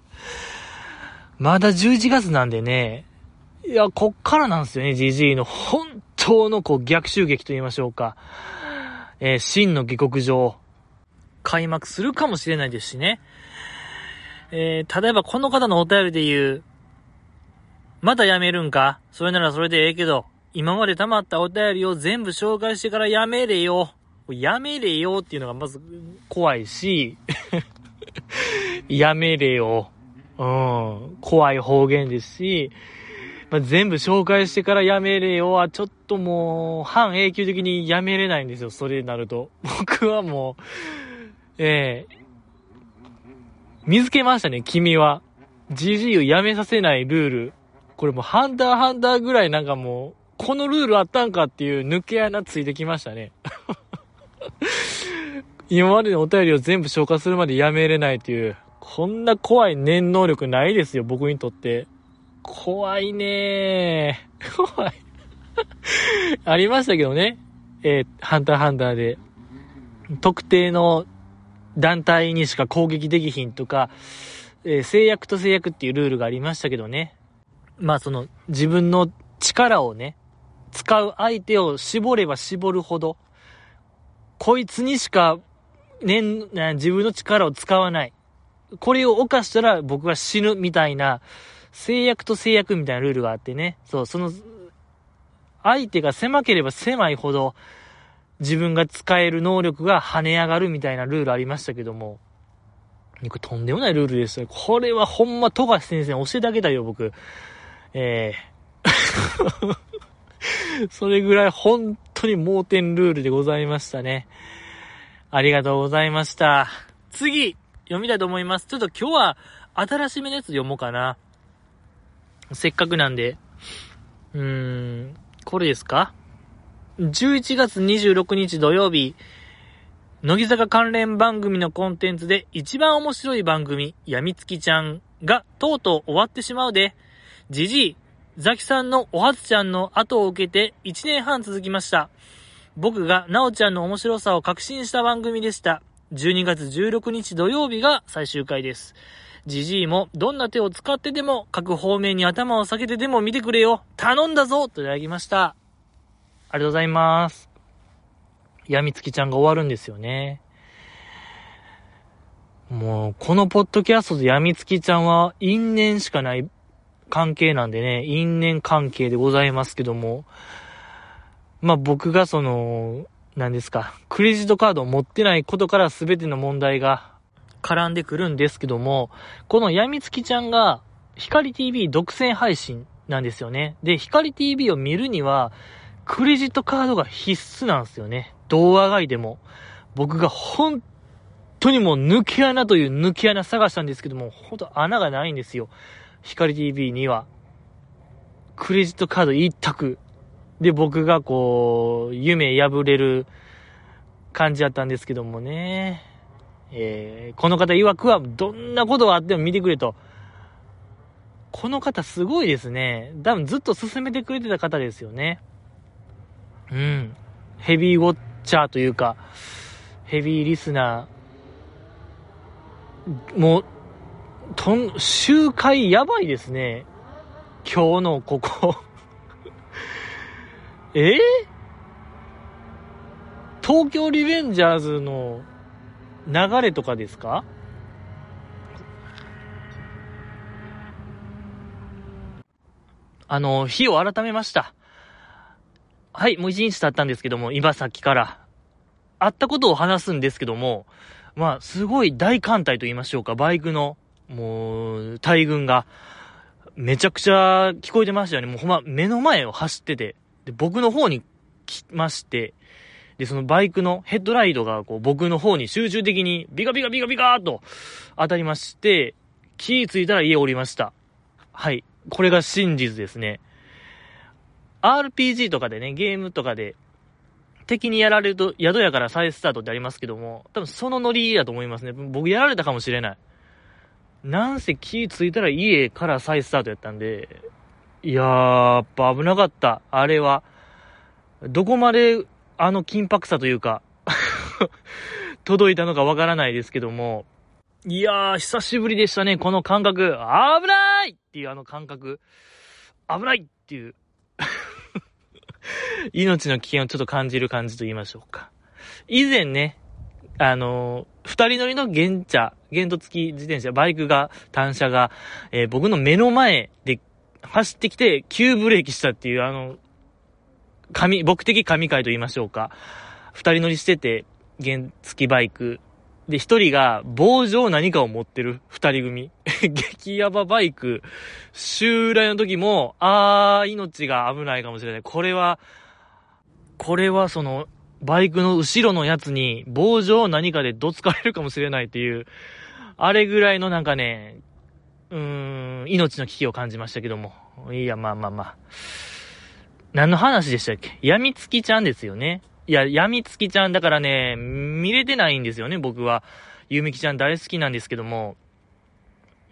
まだ11月なんでね、いや、こっからなんですよね、GG の本当のこう逆襲撃と言いましょうか。えー、真の下克上、開幕するかもしれないですしね。えー、例えばこの方のお便りで言う、まだやめるんか？それならそれでええけど、今まで溜まったお便りを全部紹介してからやめれよ。やめれよっていうのがまず怖いし、やめれよ。うん。怖い方言ですし、まあ、全部紹介してからやめれよはちょっともう、半永久的にやめれないんですよ、それになると。僕はもう、ええー、見つけましたね、君は。GG をやめさせないルール。これもうハンターハンターぐらいなんかもう、このルールあったんかっていう抜け穴ついてきましたね。今までのお便りを全部消化するまでやめれないっていう、こんな怖い念能力ないですよ、僕にとって。怖いねー。怖い ありましたけどね。えー、ハンターハンターで。特定の団体にしか攻撃できひんとか、えー、制約と制約っていうルールがありましたけどね。まあその自分の力をね、使う相手を絞れば絞るほど、こいつにしか、ね、自分の力を使わない。これを犯したら僕は死ぬみたいな、制約と制約みたいなルールがあってね。そう、その、相手が狭ければ狭いほど、自分が使える能力が跳ね上がるみたいなルールありましたけども、これとんでもないルールですよ。これはほんま、富樫先生に教えてあげたよ、僕。ええー それぐらい本当に盲点ルールでございましたね。ありがとうございました。次、読みたいと思います。ちょっと今日は新しめのやつ読もうかな。せっかくなんで。うーん、これですか？11月26日土曜日、乃木坂関連番組のコンテンツで一番面白い番組、やみつきちゃんがとうとう終わってしまうで、じじい、ザキさんのおはつちゃんの後を受けて1年半続きました。僕がなおちゃんの面白さを確信した番組でした。12月16日土曜日が最終回です。じじいもどんな手を使ってでも各方面に頭を下げてでも見てくれよ。頼んだぞといただきました。ありがとうございます。やみつきちゃんが終わるんですよね。もう、このポッドキャストでやみつきちゃんは因縁しかない関係なんでね、因縁関係でございますけども、まあ僕がその、何ですか、クレジットカードを持ってないことから全ての問題が絡んでくるんですけども、このやみつきちゃんが、光 TV 独占配信なんですよね。で、光 TV を見るには、クレジットカードが必須なんですよね。動画外でも。僕が本当にもう抜け穴という抜け穴探したんですけども、本当穴がないんですよ。光 TV には。クレジットカード一択。で、僕がこう、夢破れる感じだったんですけどもね。えー、この方曰くは、どんなことがあっても見てくれと。この方すごいですね。多分ずっと進めてくれてた方ですよね。うん。ヘビーウォッチャーというか、ヘビーリスナー、もう、とん、周回やばいですね。今日のここ え？ー、東京リベンジャーズの流れとかですか？あの、日を改めました。はい、もう一日経ったんですけども、今さっきから、会ったことを話すんですけども、まあ、すごい大艦隊と言いましょうか、バイクの、もう、大群が、めちゃくちゃ聞こえてましたよね。もうほんま、目の前を走ってて、で、僕の方に来まして、で、そのバイクのヘッドライトが、こう、僕の方に集中的に、ビカビカビカビカーと当たりまして、気ぃついたら家降りました。はい。これが真実ですね。RPG とかでね、ゲームとかで、敵にやられると宿屋から再スタートってありますけども、多分そのノリだと思いますね。僕やられたかもしれない。なんせ気ついたら家から再スタートやったんで、いやー、やっぱ危なかった。あれは。どこまであの緊迫さというか 届いたのかわからないですけども、いやー、久しぶりでしたね、この感覚。危ないっていうあの感覚。危ないっていう 命の危険をちょっと感じる感じと言いましょうか。以前ね、あのー、二人乗りの原茶、原土付き自転車、バイクが、単車が、えー、僕の目の前で走ってきて、急ブレーキしたっていう、あの、神、僕的神回と言いましょうか。二人乗りしてて、原付きバイク、で、一人が棒状何かを持ってる二人組。激ヤババイク。襲来の時も、あー、命が危ないかもしれない。これは、これはその、バイクの後ろのやつに棒状何かでどつかれるかもしれないっていう、あれぐらいのなんかね、うーん、命の危機を感じましたけども。いや、まあまあまあ。何の話でしたっけ？闇月ちゃんですよね。いや、闇月ちゃんだからね、見れてないんですよね、僕は。ゆみきちゃん大好きなんですけども。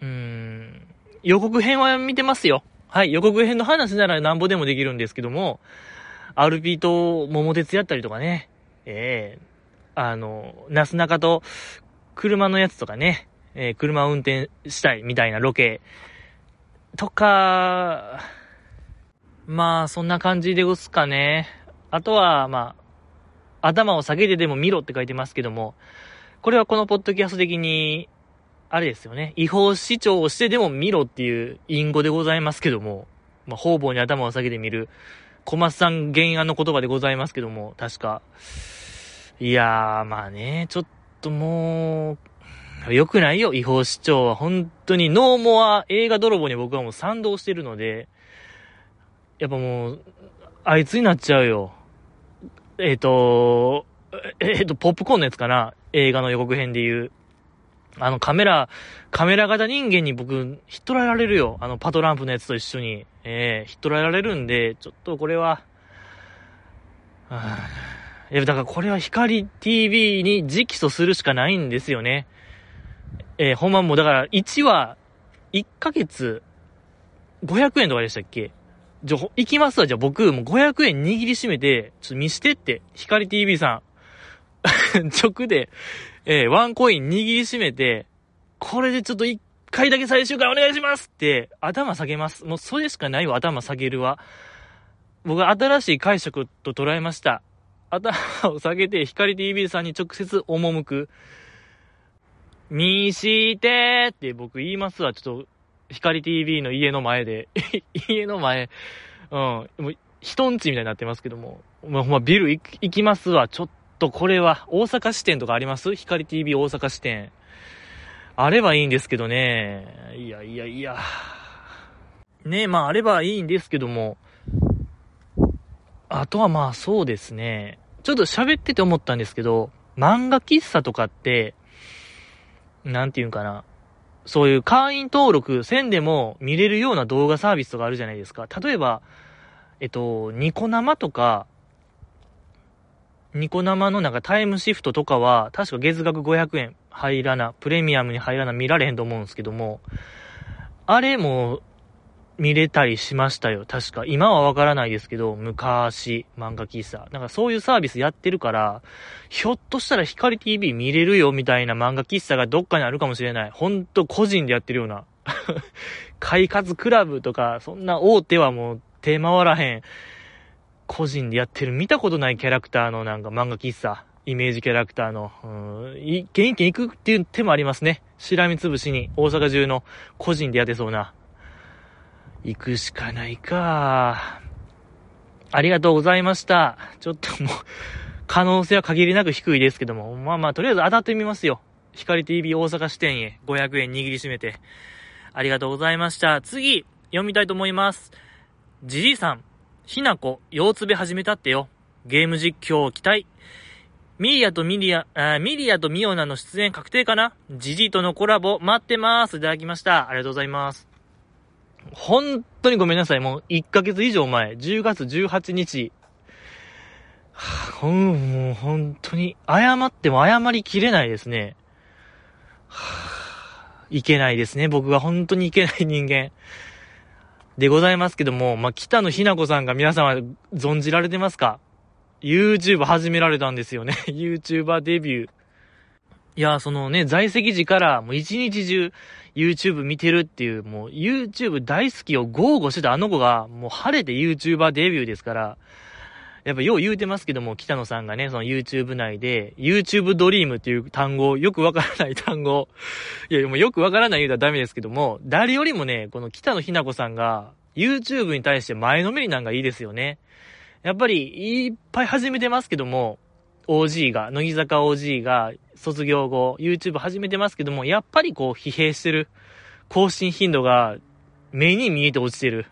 うーん、予告編は見てますよ。はい、予告編の話ならなんぼでもできるんですけども、アルピーと桃鉄やったりとかね、ええー、あの、なすなかと車のやつとかね、えー、車運転したいみたいなロケとか、まあ、そんな感じでごすかね。あとは、まあ、頭を下げてでも見ろって書いてますけども、これはこのポッドキャスト的に、あれですよね、違法視聴をしてでも見ろっていう隠語でございますけども、まあ、方々に頭を下げてみる、小松さん原案の言葉でございますけども、確か。いやー、まあね、ちょっともう、良くないよ、違法視聴は。本当に、ノーモア映画泥棒に僕はもう賛同してるので、やっぱもう、あいつになっちゃうよ。えっ、ー、と、えっ、ー、と、ポップコーンのやつかな？映画の予告編で言う。あのカメラ、カメラ型人間に僕、ひっ捕らえられるよ。あのパトランプのやつと一緒に。ええー、ひっ捕らえられるんで、ちょっとこれは、はあ、いや、だからこれは光 TV に直訴するしかないんですよね。えー、ほんまもうだから1話、1ヶ月、500円とかでしたっけ？じゃ、行きますわ。じゃあ僕、もう500円握りしめて、ちょっと見してって、光 TV さん。直で、えー、ワンコイン握りしめて、これでちょっと一回だけ最終回お願いしますって、頭下げます。もうそれしかないわ、頭下げるわ。僕は新しい解釈と捉えました。頭を下げて、光 TV さんに直接赴く。見してって僕言いますわ。ちょっと、光 TV の家の前で 家の前、うん、もう人んちみたいになってますけども、まあ、ほんまビル行きますわ。ちょっとこれは、大阪支店とかあります？光 TV 大阪支店。あればいいんですけどね。いやいやいや。ねまああればいいんですけども、あとはまあそうですね。ちょっと喋ってて思ったんですけど、漫画喫茶とかって、なんていうんかな。そういう会員登録1000でも見れるような動画サービスとかあるじゃないですか。例えば、えっと、ニコ生とか、ニコ生のなんかタイムシフトとかは、確か月額500円入らな、プレミアムに入らな見られへんと思うんですけども、あれも見れたりしましたよ、確か。今はわからないですけど、昔、漫画喫茶。なんかそういうサービスやってるから、ひょっとしたら光 TV 見れるよみたいな漫画喫茶がどっかにあるかもしれない。ほんと個人でやってるような。快活クラブとか、そんな大手はもう手回らへん。個人でやってる見たことないキャラクターのなんか漫画喫茶、イメージキャラクターの、うん、一軒一軒行くっていう手もありますね。しらみつぶしに大阪中の個人でやってそうな。行くしかないか。ありがとうございました。ちょっともう可能性は限りなく低いですけども、まあまあ、とりあえず当たってみますよ。光 TV 大阪支店へ500円握りしめて。ありがとうございました。次、読みたいと思います。じじいさん、ひなこ、腰つべ始めたってよ。ゲーム実況を期待。ミリアとミリア、あミリアとミオナの出演確定かな？ジジイとのコラボ待ってます。いただきました。ありがとうございます。本当にごめんなさい。もう1ヶ月以上前、10月18日。はほん、もう本当に、謝っても謝りきれないですね。はあ、いけないですね。僕が本当にいけない人間。でございますけども、まあ、北野ひな子さんが皆様存じられてますか ?YouTube 始められたんですよね。YouTuber デビュー。いや、そのね、在籍時からもう一日中 YouTube 見てるっていう、もう YouTube 大好きを豪語してたあの子が、もう晴れて YouTuber デビューですから、やっぱよう言うてますけども、北野さんがね、その YouTube 内で、YouTube ドリームっていう単語、よくわからない単語、いや、もうよくわからない言うたらダメですけども、誰よりもね、この北野ひな子さんが、YouTube に対して前のめりなんかいいですよね。やっぱり、いっぱい始めてますけども、OG が、乃木坂 OG が卒業後、YouTube 始めてますけども、やっぱりこう疲弊してる。更新頻度が目に見えて落ちてる。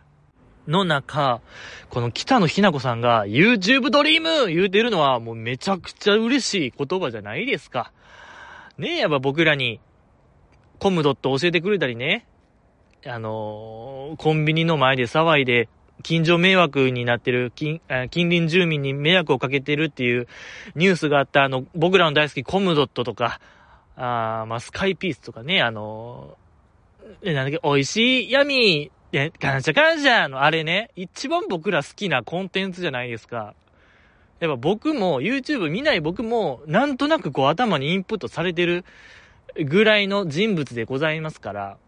の中、この北野ひな子さんが YouTube ドリーム言うてるのはもうめちゃくちゃ嬉しい言葉じゃないですか。ねえ、やっぱ僕らにコムドット教えてくれたりね、あのー、コンビニの前で騒いで近所迷惑になってる、近、近隣住民に迷惑をかけてるっていうニュースがあった、あの、僕らの大好きコムドットとか、あまあ、スカイピースとかね、あのー、なんだっけ、美味しい闇、で、感謝感謝のあれね、一番僕ら好きなコンテンツじゃないですか。やっぱ僕も、YouTube 見ない僕も、なんとなくこう頭にインプットされてるぐらいの人物でございますから、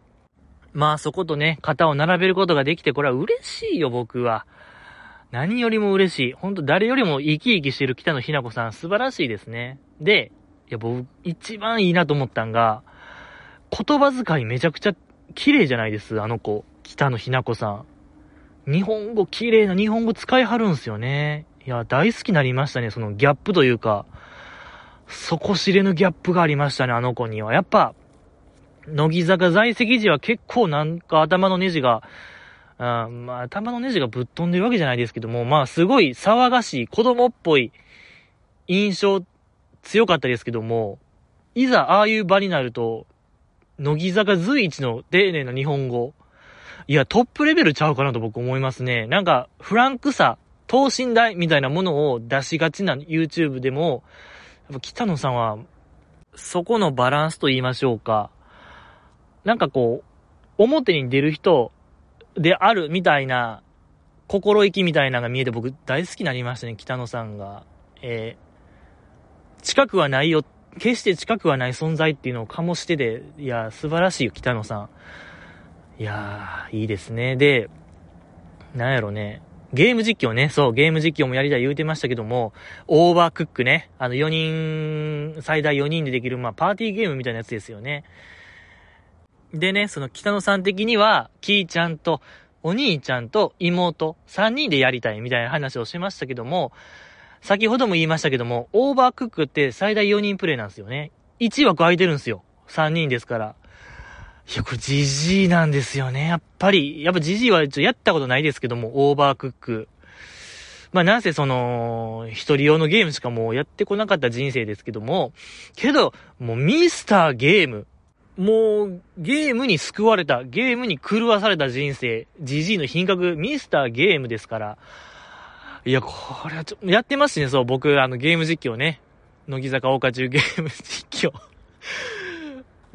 まあそことね、肩を並べることができて、これは嬉しいよ、僕は。何よりも嬉しい。ほんと誰よりも生き生きしてる北野ひな子さん、素晴らしいですね。で、いや、僕、一番いいなと思ったんが、言葉遣いめちゃくちゃ綺麗じゃないです、あの子。北野ひな子さん。日本語、綺麗な日本語使いはるんすよね。いや、大好きになりましたね、そのギャップというか、底知れぬギャップがありましたね、あの子には。やっぱ、乃木坂在籍時は結構なんか頭のネジが、あまあ頭のネジがぶっ飛んでるわけじゃないですけども、まあすごい騒がしい子供っぽい印象強かったですけども、いざああいう場になると、乃木坂随一の丁寧な日本語。いや、トップレベルちゃうかなと僕思いますね。なんか、フランクさ、等身大みたいなものを出しがちな YouTube でも、やっぱ北野さんは、そこのバランスと言いましょうか。なんかこう、表に出る人であるみたいな、心意気みたいなのが見えて僕大好きになりましたね、北野さんが。えー、近くはないよ、決して近くはない存在っていうのを醸してて、いや、素晴らしいよ、北野さん。いやー、いいですね。で、なんやろね。ゲーム実況ね、そう、ゲーム実況もやりたい言うてましたけども、オーバークックね、あの4人、最大4人でできる、まあ、パーティーゲームみたいなやつですよね。でね、その北野さん的には、キーちゃんと、お兄ちゃんと妹、3人でやりたいみたいな話をしましたけども、先ほども言いましたけども、オーバークックって最大4人プレイなんですよね。1枠空いてるんですよ。3人ですから。いや、これジジイなんですよね。やっぱり、やっぱジジイはちょっとやったことないですけども、オーバークック。まあなんせその、一人用のゲームしかもうやってこなかった人生ですけども、けど、もうミスターゲーム。もう、ゲームに救われた、ゲームに狂わされた人生、GG の品格、ミスターゲームですから。いや、これはちょ、やってますね、そう、僕、あの、ゲーム実況ね。乃木坂岡中ゲーム実況。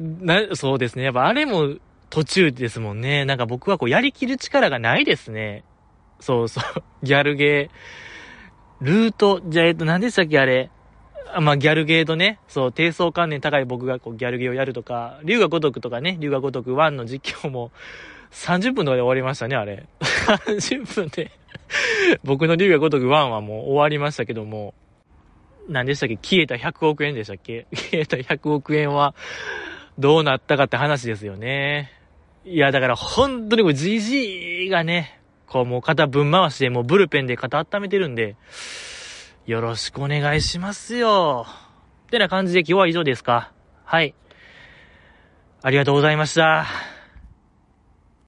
な、そうですね。やっぱあれも途中ですもんね。なんか僕はこう、やりきる力がないですね。そうそう。ギャルゲー。ルート、じゃあ、えっと、何でしたっけ、あれ。まあ、ギャルゲーとね、そう、低層観念高い僕がこう、ギャルゲーをやるとか、竜が如くとかね、竜が如く1の実況も、30分とかで終わりましたね、あれ。30分で僕の竜が如く1はもう終わりましたけども、何でしたっけ？消えた100億円でしたっけ？消えた100億円はどうなったかって話ですよね。いや、だから本当にこれ GG がね、こうもう肩ぶん回して、もうブルペンで肩温めてるんで、よろしくお願いしますよ。ってな感じで今日は以上ですか。はい。ありがとうございました。